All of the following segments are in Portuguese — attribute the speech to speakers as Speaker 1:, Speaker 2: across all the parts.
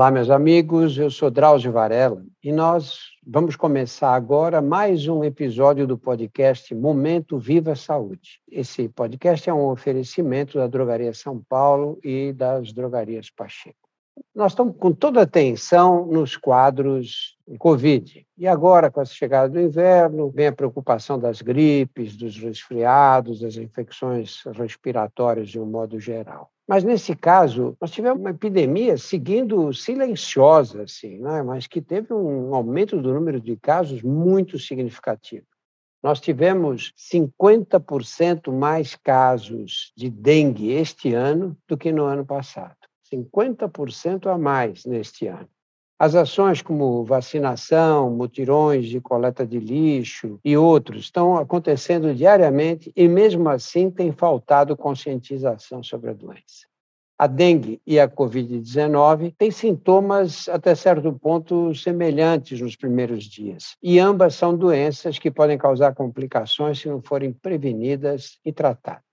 Speaker 1: Olá, meus amigos, eu sou Drauzio Varela e nós vamos começar agora mais um episódio do podcast Momento Viva Saúde. Esse podcast é um oferecimento da Drogaria São Paulo e das Drogarias Pacheco. Nós estamos com toda atenção nos quadros Covid. E agora, com a chegada do inverno, vem a preocupação das gripes, dos resfriados, das infecções respiratórias de um modo geral. Mas, nesse caso, nós tivemos uma epidemia seguindo silenciosa, assim, né? mas que teve um aumento do número de casos muito significativo. Nós tivemos 50% mais casos de dengue este ano do que no ano passado. 50% a mais neste ano. As ações como vacinação, mutirões de coleta de lixo e outros estão acontecendo diariamente e, mesmo assim, tem faltado conscientização sobre a doença. A dengue e a Covid-19 têm sintomas, até certo ponto, semelhantes nos primeiros dias. E ambas são doenças que podem causar complicações se não forem prevenidas e tratadas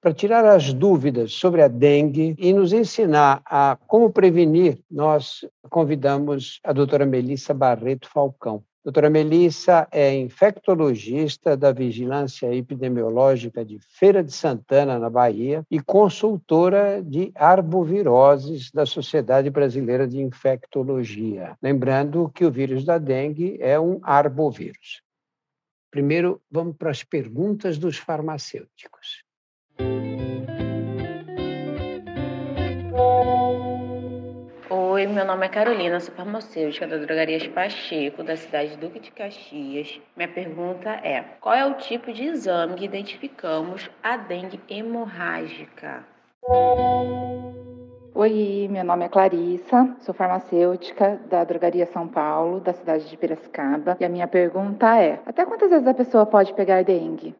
Speaker 1: para tirar as dúvidas sobre a dengue e nos ensinar a como prevenir, nós convidamos a doutora Melissa Barreto Falcão. Doutora Melissa é infectologista da Vigilância Epidemiológica de Feira de Santana, na Bahia, e consultora de arboviroses da Sociedade Brasileira de Infectologia. Lembrando que o vírus da dengue é um arbovírus. Primeiro, vamos para as perguntas dos farmacêuticos.
Speaker 2: Oi, meu nome é Carolina, sou farmacêutica da Drogarias Pacheco, da cidade de Duque de Caxias. Minha pergunta é: qual é o tipo de exame que identificamos a dengue hemorrágica?
Speaker 3: Oi, meu nome é Clarissa, sou farmacêutica da Drogaria São Paulo, da cidade de Piracicaba. E a minha pergunta é: até quantas vezes a pessoa pode pegar dengue?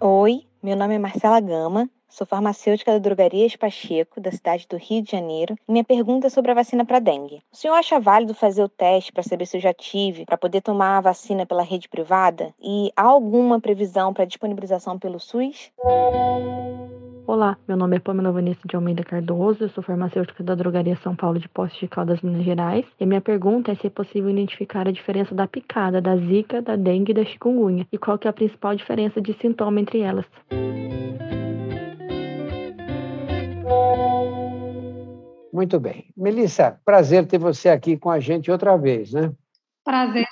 Speaker 4: Oi, meu nome é Marcela Gama, sou farmacêutica da Drogarias Pacheco, da cidade do Rio de Janeiro, e minha pergunta é sobre a vacina para dengue. O senhor acha válido fazer o teste para saber se eu já tive, para poder tomar a vacina pela rede privada? E há alguma previsão para disponibilização pelo SUS?
Speaker 5: Olá, meu nome é Pamela Vanessa de Almeida Cardoso, eu sou farmacêutica da Drogaria São Paulo de Poços de Caldas, Minas Gerais, e minha pergunta é se é possível identificar a diferença da picada, da zika, da dengue e da chikungunya, e qual que é a principal diferença de sintoma entre elas.
Speaker 1: Muito bem. Melissa, prazer ter você aqui com a gente outra vez, né?
Speaker 6: Prazer.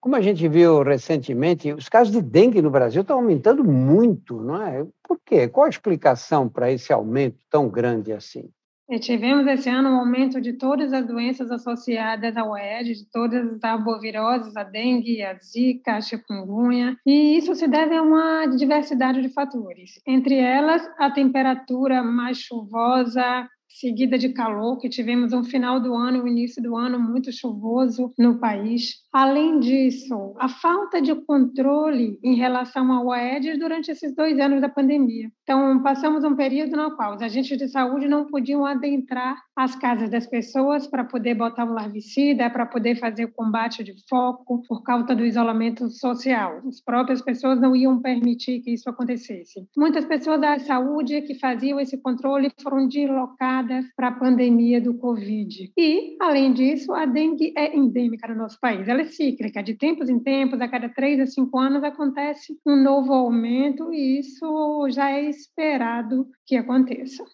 Speaker 1: Como a gente viu recentemente, os casos de dengue no Brasil estão aumentando muito, não é? Por quê? Qual a explicação para esse aumento tão grande assim?
Speaker 6: E tivemos esse ano um aumento de todas as doenças associadas ao Aedes, de todas as arboviroses, a dengue, a zika, a chikungunya, e isso se deve a uma diversidade de fatores. Entre elas, a temperatura mais chuvosa, seguida de calor, que tivemos um final do ano um início do ano muito chuvoso no país. Além disso, a falta de controle em relação ao Aedes durante esses dois anos da pandemia. Então, passamos um período no qual os agentes de saúde não podiam adentrar as casas das pessoas para poder botar um larvicida, para poder fazer o combate de foco, por causa do isolamento social. As próprias pessoas não iam permitir que isso acontecesse. Muitas pessoas da saúde que faziam esse controle foram deslocadas para a pandemia do Covid. E, além disso, a dengue é endêmica no nosso país. Ela cíclica, de tempos em tempos, a cada três a cinco anos acontece um novo aumento e isso já é esperado que aconteça.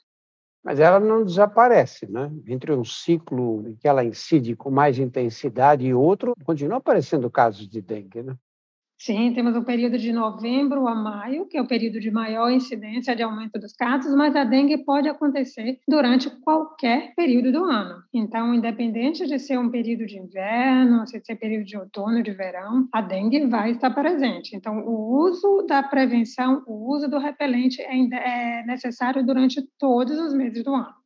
Speaker 1: Mas ela não desaparece, né? Entre um ciclo em que ela incide com mais intensidade e outro, continua aparecendo casos de dengue, né?
Speaker 6: Sim, temos o período de novembro a maio, que é o período de maior incidência de aumento dos casos, mas a dengue pode acontecer durante qualquer período do ano. Então, independente de ser um período de inverno, se ser período de outono, de verão, a dengue vai estar presente. Então, o uso da prevenção, o uso do repelente é necessário durante todos os meses do ano.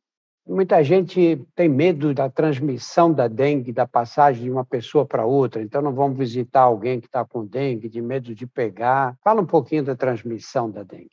Speaker 1: Muita gente tem medo da transmissão da dengue, da passagem de uma pessoa para outra, então não vamos visitar alguém que está com dengue, de medo de pegar. Fala um pouquinho da transmissão da dengue.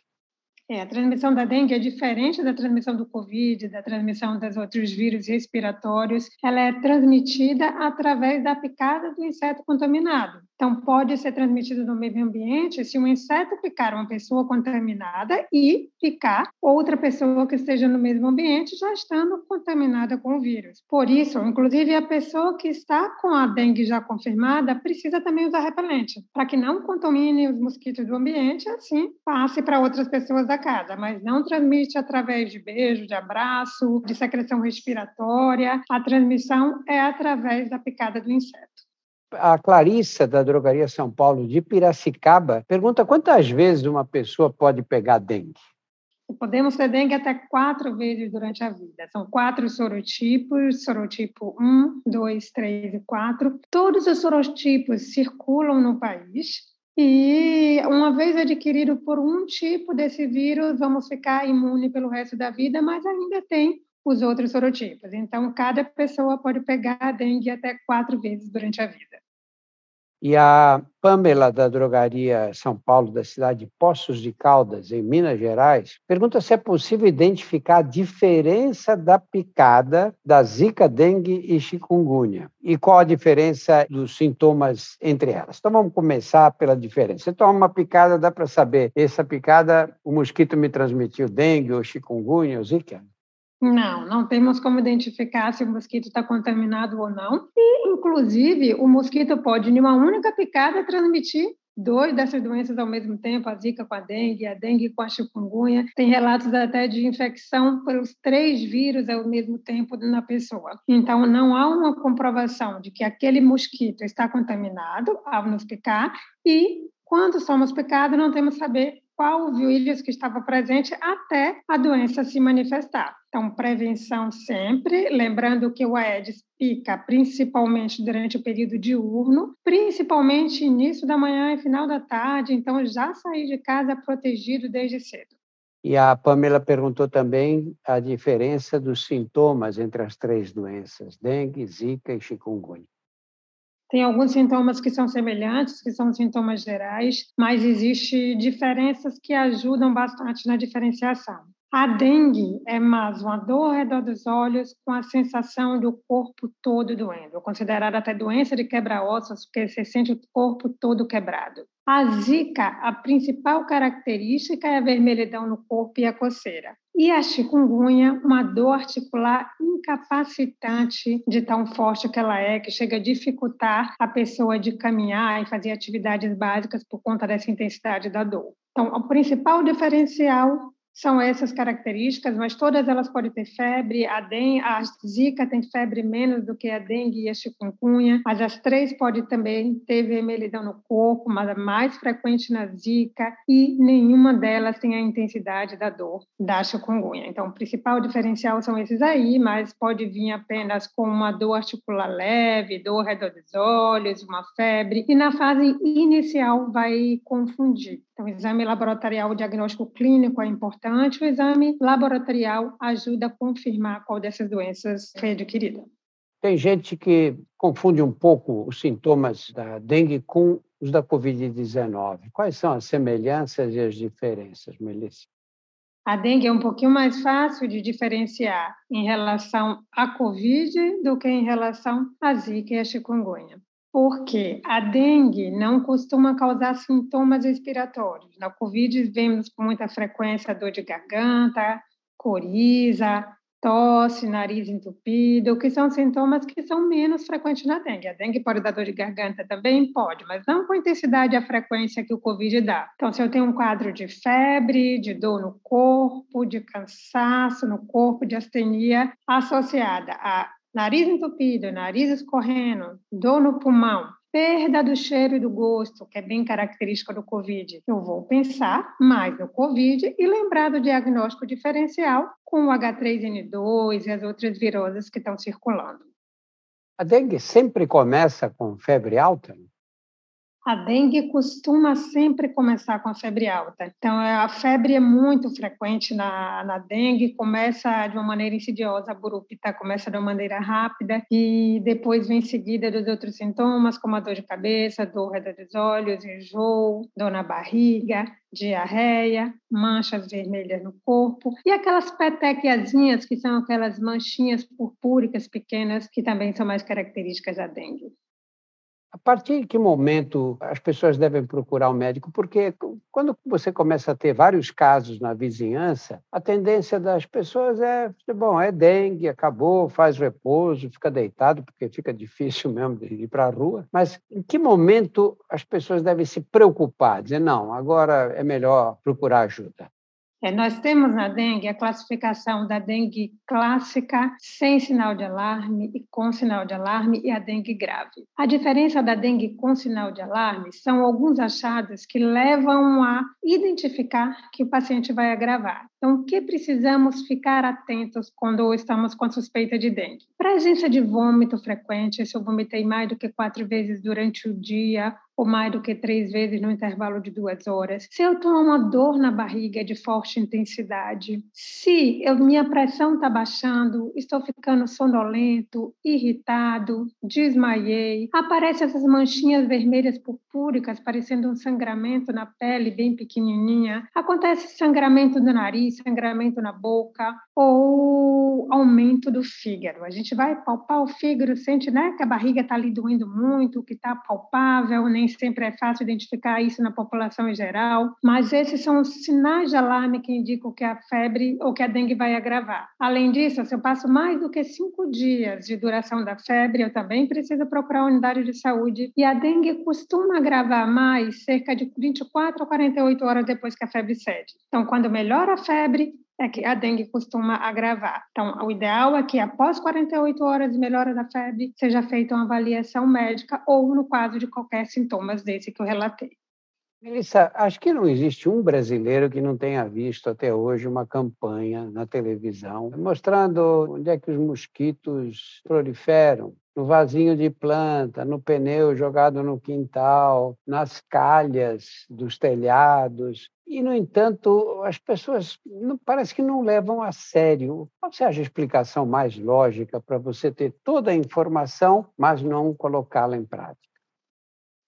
Speaker 6: É, a transmissão da dengue é diferente da transmissão do Covid, da transmissão dos outros vírus respiratórios. Ela é transmitida através da picada do inseto contaminado. Então, pode ser transmitido no meio ambiente se um inseto picar uma pessoa contaminada e picar outra pessoa que esteja no mesmo ambiente, já estando contaminada com o vírus. Por isso, inclusive, a pessoa que está com a dengue já confirmada precisa também usar repelente, para que não contamine os mosquitos do ambiente, assim passe para outras pessoas da casa, mas não transmite através de beijo, de abraço, de secreção respiratória. A transmissão é através da picada do inseto.
Speaker 1: A Clarissa, da Drogaria São Paulo de Piracicaba, pergunta quantas vezes uma pessoa pode pegar dengue?
Speaker 6: Podemos ter dengue até quatro vezes durante a vida. São quatro sorotipos, sorotipo 1, 2, 3 e 4. Todos os sorotipos circulam no país e, uma vez adquirido por um tipo desse vírus, vamos ficar imune pelo resto da vida, mas ainda tem os outros sorotipos. Então, cada pessoa pode pegar dengue até quatro vezes durante a vida.
Speaker 1: E a Pamela, da Drogaria São Paulo, da cidade de Poços de Caldas, em Minas Gerais, pergunta se é possível identificar a diferença da picada da zika, dengue e chikungunya. E qual a diferença dos sintomas entre elas. Então vamos começar pela diferença. Você toma uma picada, dá para saber, essa picada, o mosquito me transmitiu dengue ou chikungunya ou zika?
Speaker 6: Não, não temos como identificar se o mosquito está contaminado ou não. E, inclusive, o mosquito pode, em uma única picada, transmitir dois dessas doenças ao mesmo tempo, a zika com a dengue, a dengue com a chikungunya. Tem relatos até de infecção pelos três vírus ao mesmo tempo na pessoa. Então, não há uma comprovação de que aquele mosquito está contaminado ao nos picar e quando somos picados, não temos saber qual o vírus que estava presente até a doença se manifestar. Então, prevenção sempre, lembrando que o Aedes pica principalmente durante o período diurno, principalmente início da manhã e final da tarde, então já sair de casa protegido desde cedo.
Speaker 1: E a Pamela perguntou também a diferença dos sintomas entre as três doenças, dengue, zika e chikungunya.
Speaker 6: Tem alguns sintomas que são semelhantes, que são sintomas gerais, mas existem diferenças que ajudam bastante na diferenciação. A dengue é mais uma dor ao redor dos olhos com a sensação do corpo todo doendo, considerada até doença de quebra-ossos, porque você sente o corpo todo quebrado. A zika, a principal característica é a vermelhidão no corpo e a coceira. E a chikungunya, uma dor articular incapacitante de tão forte que ela é, que chega a dificultar a pessoa de caminhar e fazer atividades básicas por conta dessa intensidade da dor. Então, o principal diferencial são essas características, mas todas elas podem ter febre. A, den a zika tem febre menos do que a dengue e a chikungunya, mas as três podem também ter vermelhidão no corpo, mas é mais frequente na zika e nenhuma delas tem a intensidade da dor da chikungunya. Então, o principal diferencial são esses aí, mas pode vir apenas com uma dor articular leve, dor ao redor dos olhos, uma febre, e na fase inicial vai confundir. Então, exame laboratorial, diagnóstico clínico é importante, o exame laboratorial ajuda a confirmar qual dessas doenças foi adquirida.
Speaker 1: Tem gente que confunde um pouco os sintomas da dengue com os da Covid-19. Quais são as semelhanças e as diferenças, Melissa?
Speaker 6: A dengue é um pouquinho mais fácil de diferenciar em relação à Covid do que em relação à Zika e à chikungunya porque a dengue não costuma causar sintomas respiratórios. Na Covid, vemos com muita frequência dor de garganta, coriza, tosse, nariz entupido, que são sintomas que são menos frequentes na dengue. A dengue pode dar dor de garganta também? Pode, mas não com a intensidade e a frequência que o Covid dá. Então, se eu tenho um quadro de febre, de dor no corpo, de cansaço no corpo, de astenia associada a nariz entupido, nariz escorrendo, dor no pulmão, perda do cheiro e do gosto, que é bem característica do COVID. Eu vou pensar mais no COVID e lembrar do diagnóstico diferencial com o H3N2 e as outras viroses que estão circulando.
Speaker 1: A dengue sempre começa com febre alta?
Speaker 6: A dengue costuma sempre começar com a febre alta. Então, é, a febre é muito frequente na, na dengue, começa de uma maneira insidiosa, a burupita começa de uma maneira rápida e depois vem seguida dos outros sintomas, como a dor de cabeça, dor dos olhos, enjoo, dor na barriga, diarreia, manchas vermelhas no corpo e aquelas petequiazinhas, que são aquelas manchinhas purpúricas pequenas, que também são mais características da dengue.
Speaker 1: A partir de que momento as pessoas devem procurar o um médico? Porque quando você começa a ter vários casos na vizinhança, a tendência das pessoas é, bom, é dengue, acabou, faz repouso, fica deitado, porque fica difícil mesmo de ir para a rua. Mas em que momento as pessoas devem se preocupar? Dizer, não, agora é melhor procurar ajuda.
Speaker 6: É, nós temos na dengue a classificação da dengue clássica sem sinal de alarme e com sinal de alarme e a dengue grave. A diferença da dengue com sinal de alarme são alguns achados que levam a identificar que o paciente vai agravar. Então, o que precisamos ficar atentos quando estamos com suspeita de dengue? Presença de vômito frequente, se eu vomitei mais do que quatro vezes durante o dia, ou mais do que três vezes no intervalo de duas horas, se eu tenho uma dor na barriga de forte intensidade, se eu, minha pressão está baixando, estou ficando sonolento, irritado, desmaiei, aparecem essas manchinhas vermelhas purpúricas parecendo um sangramento na pele bem pequenininha, acontece sangramento no nariz, sangramento na boca ou aumento do fígado. A gente vai palpar o fígado, sente né, que a barriga está ali doendo muito, que está palpável, nem sempre é fácil identificar isso na população em geral, mas esses são os sinais de alarme que indicam que a febre ou que a dengue vai agravar. Além disso, se eu passo mais do que cinco dias de duração da febre, eu também preciso procurar a unidade de saúde. E a dengue costuma agravar mais cerca de 24 a 48 horas depois que a febre cede. Então, quando melhora a febre, é que a dengue costuma agravar. Então, o ideal é que após 48 horas de melhora da febre, seja feita uma avaliação médica ou no caso de qualquer sintomas desse que eu relatei.
Speaker 1: Melissa, acho que não existe um brasileiro que não tenha visto até hoje uma campanha na televisão mostrando onde é que os mosquitos proliferam, no vasinho de planta, no pneu jogado no quintal, nas calhas dos telhados. E, no entanto, as pessoas não, parece que não levam a sério. Qual acha a explicação mais lógica para você ter toda a informação, mas não colocá-la em prática?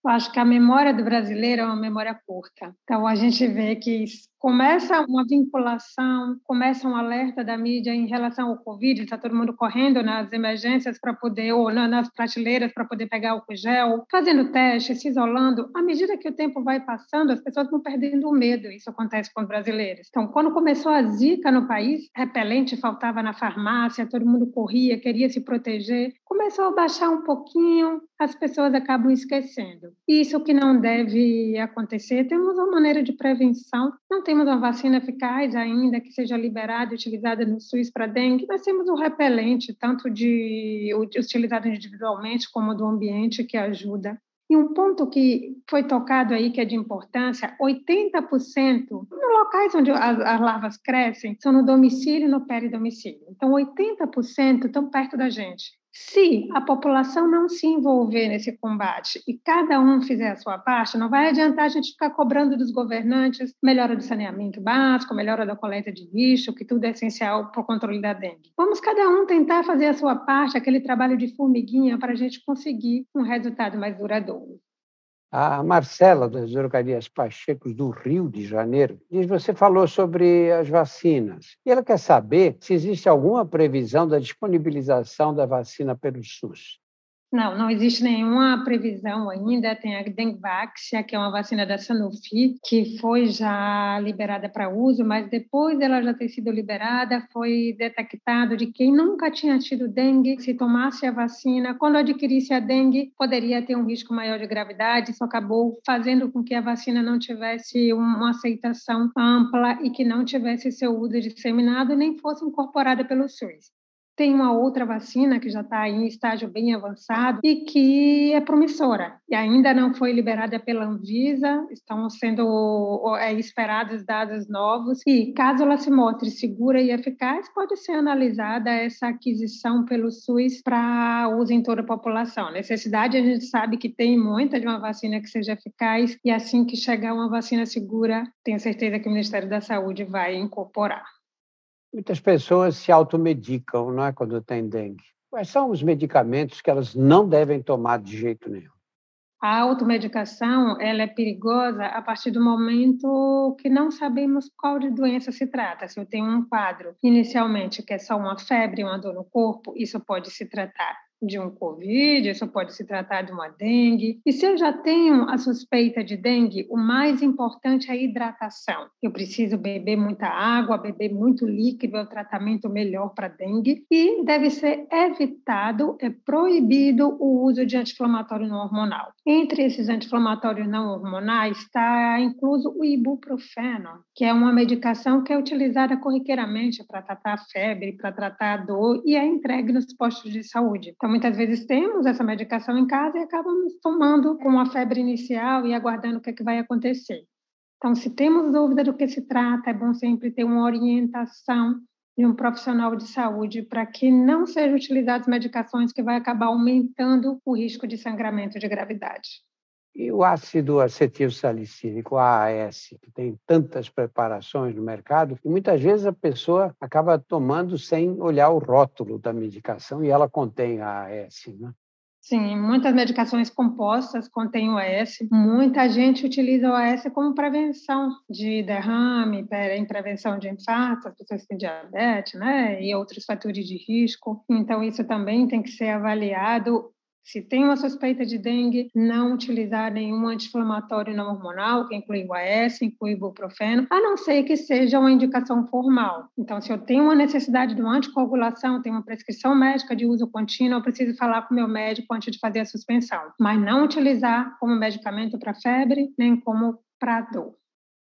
Speaker 6: Eu acho que a memória do brasileiro é uma memória curta. Então, a gente vê que começa uma vinculação, começa um alerta da mídia em relação ao Covid, está todo mundo correndo nas emergências para poder, ou nas prateleiras para poder pegar o gel, fazendo teste, se isolando. À medida que o tempo vai passando, as pessoas vão perdendo o medo. Isso acontece com os brasileiros. Então, quando começou a zika no país, repelente faltava na farmácia, todo mundo corria, queria se proteger. Começou a baixar um pouquinho, as pessoas acabam esquecendo. Isso que não deve acontecer. Temos uma maneira de prevenção, não tem temos uma vacina eficaz ainda que seja liberada e utilizada no SUS para dengue, nós temos um repelente, tanto de utilizado individualmente como do ambiente, que ajuda. E um ponto que foi tocado aí, que é de importância, 80% nos locais onde as, as larvas crescem são no domicílio e no peridomicílio. Então, 80% estão perto da gente. Se a população não se envolver nesse combate e cada um fizer a sua parte, não vai adiantar a gente ficar cobrando dos governantes melhora do saneamento básico, melhora da coleta de lixo, que tudo é essencial para o controle da dengue. Vamos cada um tentar fazer a sua parte, aquele trabalho de formiguinha, para a gente conseguir um resultado mais duradouro.
Speaker 1: A Marcela, das Drogarias Pachecos do Rio de Janeiro, diz: você falou sobre as vacinas. E ela quer saber se existe alguma previsão da disponibilização da vacina pelo SUS.
Speaker 6: Não, não existe nenhuma previsão ainda. Tem a Dengvaxia, que é uma vacina da Sanofi, que foi já liberada para uso, mas depois dela já ter sido liberada, foi detectado de quem nunca tinha tido dengue, se tomasse a vacina, quando adquirisse a dengue, poderia ter um risco maior de gravidade. Isso acabou fazendo com que a vacina não tivesse uma aceitação ampla e que não tivesse seu uso disseminado nem fosse incorporada pelo SUS. Tem uma outra vacina que já está em estágio bem avançado e que é promissora. E ainda não foi liberada pela Anvisa, estão sendo é, esperados dados novos. E caso ela se mostre segura e eficaz, pode ser analisada essa aquisição pelo SUS para uso em toda a população. Necessidade a gente sabe que tem muita de uma vacina que seja eficaz e assim que chegar uma vacina segura, tenho certeza que o Ministério da Saúde vai incorporar.
Speaker 1: Muitas pessoas se automedicam não é, quando tem dengue. Quais são os medicamentos que elas não devem tomar de jeito nenhum?
Speaker 6: A automedicação ela é perigosa a partir do momento que não sabemos qual de doença se trata. Se eu tenho um quadro inicialmente que é só uma febre, uma dor no corpo, isso pode se tratar de um Covid, isso pode se tratar de uma dengue. E se eu já tenho a suspeita de dengue, o mais importante é a hidratação. Eu preciso beber muita água, beber muito líquido, é o tratamento melhor para dengue. E deve ser evitado, é proibido o uso de anti-inflamatório não hormonal. Entre esses anti-inflamatórios não hormonais está incluso o ibuprofeno, que é uma medicação que é utilizada corriqueiramente para tratar febre, para tratar dor e é entregue nos postos de saúde. Então, muitas vezes temos essa medicação em casa e acabamos tomando com a febre inicial e aguardando o que, é que vai acontecer. Então, se temos dúvida do que se trata, é bom sempre ter uma orientação de um profissional de saúde para que não sejam utilizadas medicações que vai acabar aumentando o risco de sangramento de gravidade.
Speaker 1: E o ácido acetil salicílico, AAS, que tem tantas preparações no mercado, e muitas vezes a pessoa acaba tomando sem olhar o rótulo da medicação e ela contém AAS, né?
Speaker 6: Sim, muitas medicações compostas contêm o AS. Muita gente utiliza o AS como prevenção de derrame, em prevenção de infarto, as pessoas têm diabetes, né, e outros fatores de risco. Então, isso também tem que ser avaliado se tem uma suspeita de dengue, não utilizar nenhum anti-inflamatório não hormonal, que inclui o AS, inclui ibuprofeno, a não ser que seja uma indicação formal. Então, se eu tenho uma necessidade de uma anticoagulação, tenho uma prescrição médica de uso contínuo, eu preciso falar com o meu médico antes de fazer a suspensão. Mas não utilizar como medicamento para febre, nem como para dor.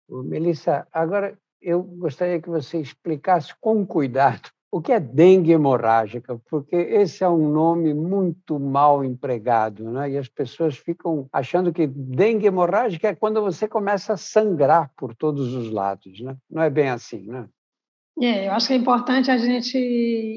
Speaker 1: Melissa, agora eu gostaria que você explicasse com cuidado o que é dengue hemorrágica? Porque esse é um nome muito mal empregado, né? e as pessoas ficam achando que dengue hemorrágica é quando você começa a sangrar por todos os lados. Né? Não é bem assim, né?
Speaker 6: É, eu acho que é importante a gente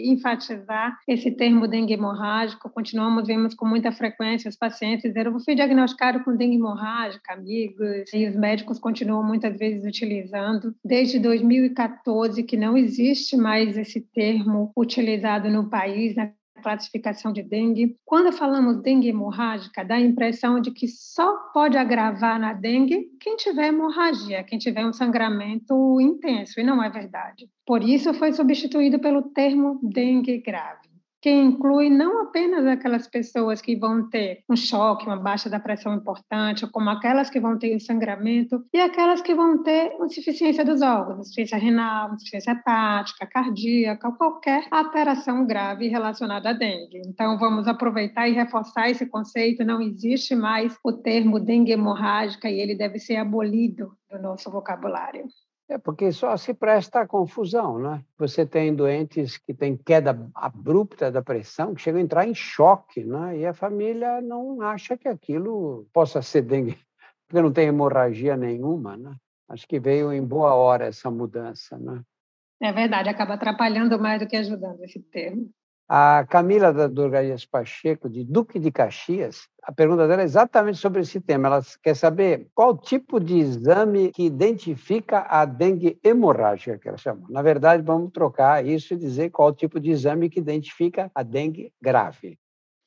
Speaker 6: enfatizar esse termo dengue hemorrágico. Continuamos, vemos com muita frequência os pacientes dizer, eu fui diagnosticado com dengue hemorrágica, amigos, e os médicos continuam muitas vezes utilizando. Desde 2014 que não existe mais esse termo utilizado no país, na classificação de dengue. Quando falamos dengue hemorrágica, dá a impressão de que só pode agravar na dengue quem tiver hemorragia, quem tiver um sangramento intenso, e não é verdade. Por isso foi substituído pelo termo dengue grave que inclui não apenas aquelas pessoas que vão ter um choque, uma baixa da pressão importante, como aquelas que vão ter sangramento e aquelas que vão ter insuficiência dos órgãos, insuficiência renal, insuficiência hepática, cardíaca, qualquer alteração grave relacionada à dengue. Então, vamos aproveitar e reforçar esse conceito. Não existe mais o termo dengue hemorrágica e ele deve ser abolido do nosso vocabulário.
Speaker 1: É porque só se presta a confusão, né? Você tem doentes que têm queda abrupta da pressão, que chegam a entrar em choque, né? E a família não acha que aquilo possa ser dengue, porque não tem hemorragia nenhuma, né? Acho que veio em boa hora essa mudança, né?
Speaker 6: É verdade, acaba atrapalhando mais do que ajudando esse termo.
Speaker 1: A Camila da Durgarias Pacheco, de Duque de Caxias, a pergunta dela é exatamente sobre esse tema. Ela quer saber qual tipo de exame que identifica a dengue hemorrágica, que ela chamou. Na verdade, vamos trocar isso e dizer qual tipo de exame que identifica a dengue grave.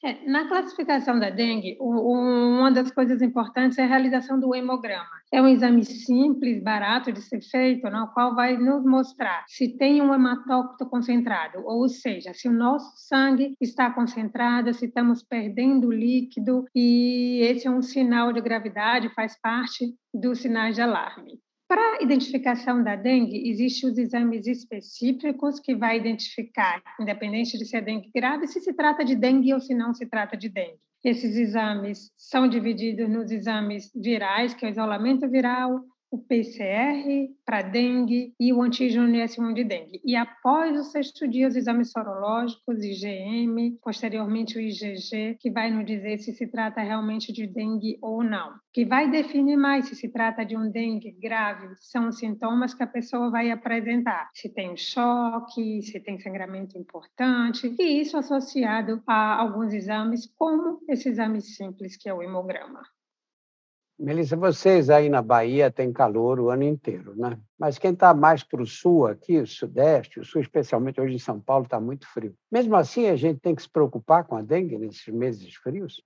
Speaker 6: É, na classificação da dengue, o, uma das coisas importantes é a realização do hemograma. É um exame simples, barato de ser feito, no qual vai nos mostrar se tem um hematócrito concentrado, ou seja, se o nosso sangue está concentrado, se estamos perdendo líquido, e esse é um sinal de gravidade, faz parte dos sinais de alarme. Para a identificação da dengue, existem os exames específicos que vai identificar, independente de se é dengue grave, se se trata de dengue ou se não se trata de dengue. Esses exames são divididos nos exames virais, que é o isolamento viral, o PCR para dengue e o antígeno S1 de dengue. E após o sexto dia, os exames sorológicos, IgM, posteriormente o IgG, que vai nos dizer se se trata realmente de dengue ou não. Que vai definir mais se se trata de um dengue grave, são os sintomas que a pessoa vai apresentar. Se tem choque, se tem sangramento importante, e isso associado a alguns exames, como esse exame simples que é o hemograma.
Speaker 1: Melissa, vocês aí na Bahia têm calor o ano inteiro, né? Mas quem está mais para o sul aqui, o sudeste, o sul especialmente hoje em São Paulo está muito frio. Mesmo assim, a gente tem que se preocupar com a dengue nesses meses frios?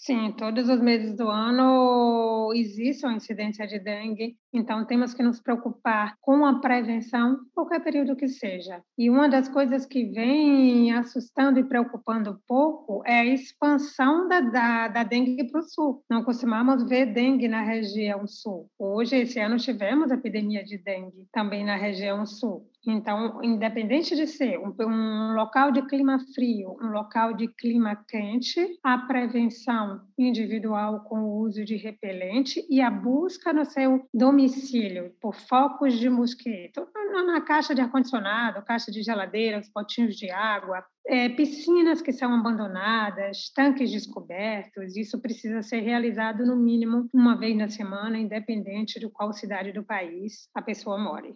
Speaker 6: Sim, todos os meses do ano existe uma incidência de dengue, então temos que nos preocupar com a prevenção, qualquer período que seja. E uma das coisas que vem assustando e preocupando um pouco é a expansão da, da, da dengue para o sul. Não costumamos ver dengue na região sul. Hoje, esse ano, tivemos epidemia de dengue também na região sul. Então, independente de ser um, um, local de clima frio, um local de clima quente, a prevenção individual com o uso de repelente e a busca no seu domicílio por focos de mosquito, na caixa de ar-condicionado, caixa de geladeira, os potinhos de água, é, piscinas que são abandonadas, tanques descobertos, isso precisa ser realizado no mínimo uma vez na semana, independente de qual cidade do país a pessoa more.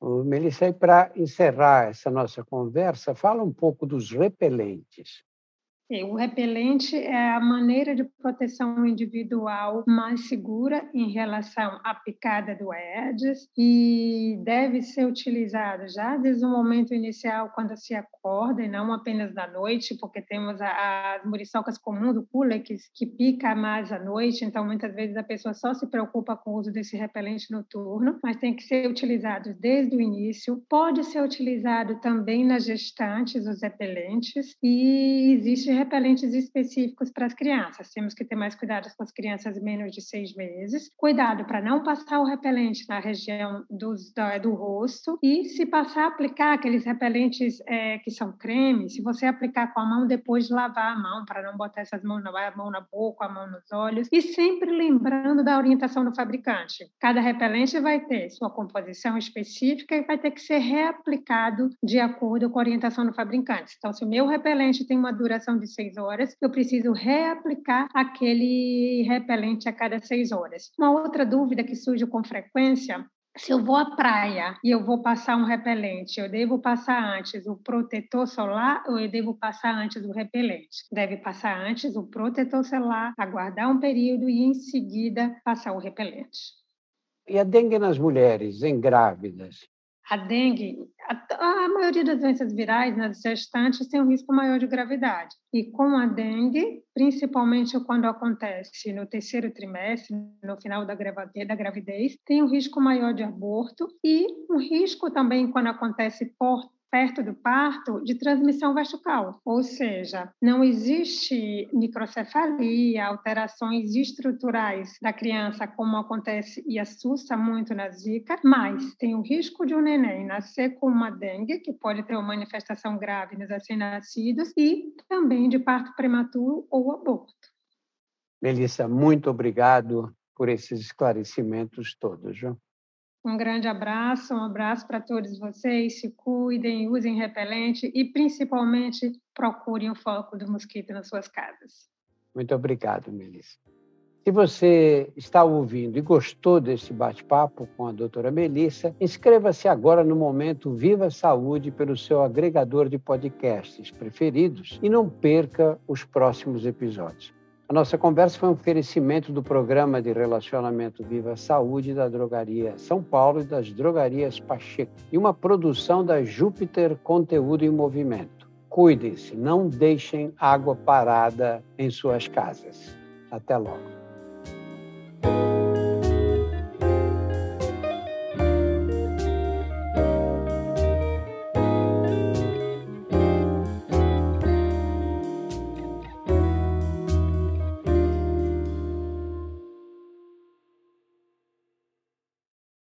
Speaker 1: Melissa, para encerrar essa nossa conversa, fala um pouco dos repelentes.
Speaker 6: O repelente é a maneira de proteção individual mais segura em relação à picada do Aedes e deve ser utilizado já desde o momento inicial, quando se acorda, e não apenas na noite, porque temos as muriçocas comuns do Culex, que pica mais à noite, então muitas vezes a pessoa só se preocupa com o uso desse repelente noturno, mas tem que ser utilizado desde o início. Pode ser utilizado também nas gestantes, os repelentes, e existe repelentes específicos para as crianças. Temos que ter mais cuidado com as crianças menos de seis meses. Cuidado para não passar o repelente na região dos, do, do rosto e se passar aplicar aqueles repelentes é, que são creme, se você aplicar com a mão depois de lavar a mão para não botar essas mãos na a mão na boca, a mão nos olhos e sempre lembrando da orientação do fabricante. Cada repelente vai ter sua composição específica e vai ter que ser reaplicado de acordo com a orientação do fabricante. Então, se o meu repelente tem uma duração de seis horas, eu preciso reaplicar aquele repelente a cada seis horas. Uma outra dúvida que surge com frequência se eu vou à praia e eu vou passar um repelente, eu devo passar antes o protetor solar ou eu devo passar antes o repelente? Deve passar antes o protetor solar, aguardar um período e em seguida passar o repelente.
Speaker 1: E a dengue nas mulheres, em grávidas?
Speaker 6: A dengue, a, a, maioria das doenças virais nas gestantes tem um risco maior de gravidade. E com a dengue, principalmente quando acontece no terceiro trimestre, no final da gravidez, tem um risco maior de aborto e um risco também quando acontece perto do parto de transmissão vertical, ou seja, não existe microcefalia, alterações estruturais da criança, como acontece e assusta muito na zika, mas tem o risco de um neném nascer com uma dengue, que pode ter uma manifestação grave nos recém-nascidos, e também de parto prematuro ou aborto.
Speaker 1: Melissa, muito obrigado por esses esclarecimentos todos. Viu?
Speaker 6: Um grande abraço, um abraço para todos vocês. Se cuidem, usem repelente e, principalmente, procurem o foco do mosquito nas suas casas.
Speaker 1: Muito obrigado, Melissa. Se você está ouvindo e gostou desse bate-papo com a doutora Melissa, inscreva-se agora no Momento Viva Saúde pelo seu agregador de podcasts preferidos e não perca os próximos episódios. A nossa conversa foi um oferecimento do programa de relacionamento Viva Saúde da Drogaria São Paulo e das Drogarias Pacheco e uma produção da Júpiter Conteúdo em Movimento. Cuidem-se, não deixem água parada em suas casas. Até logo.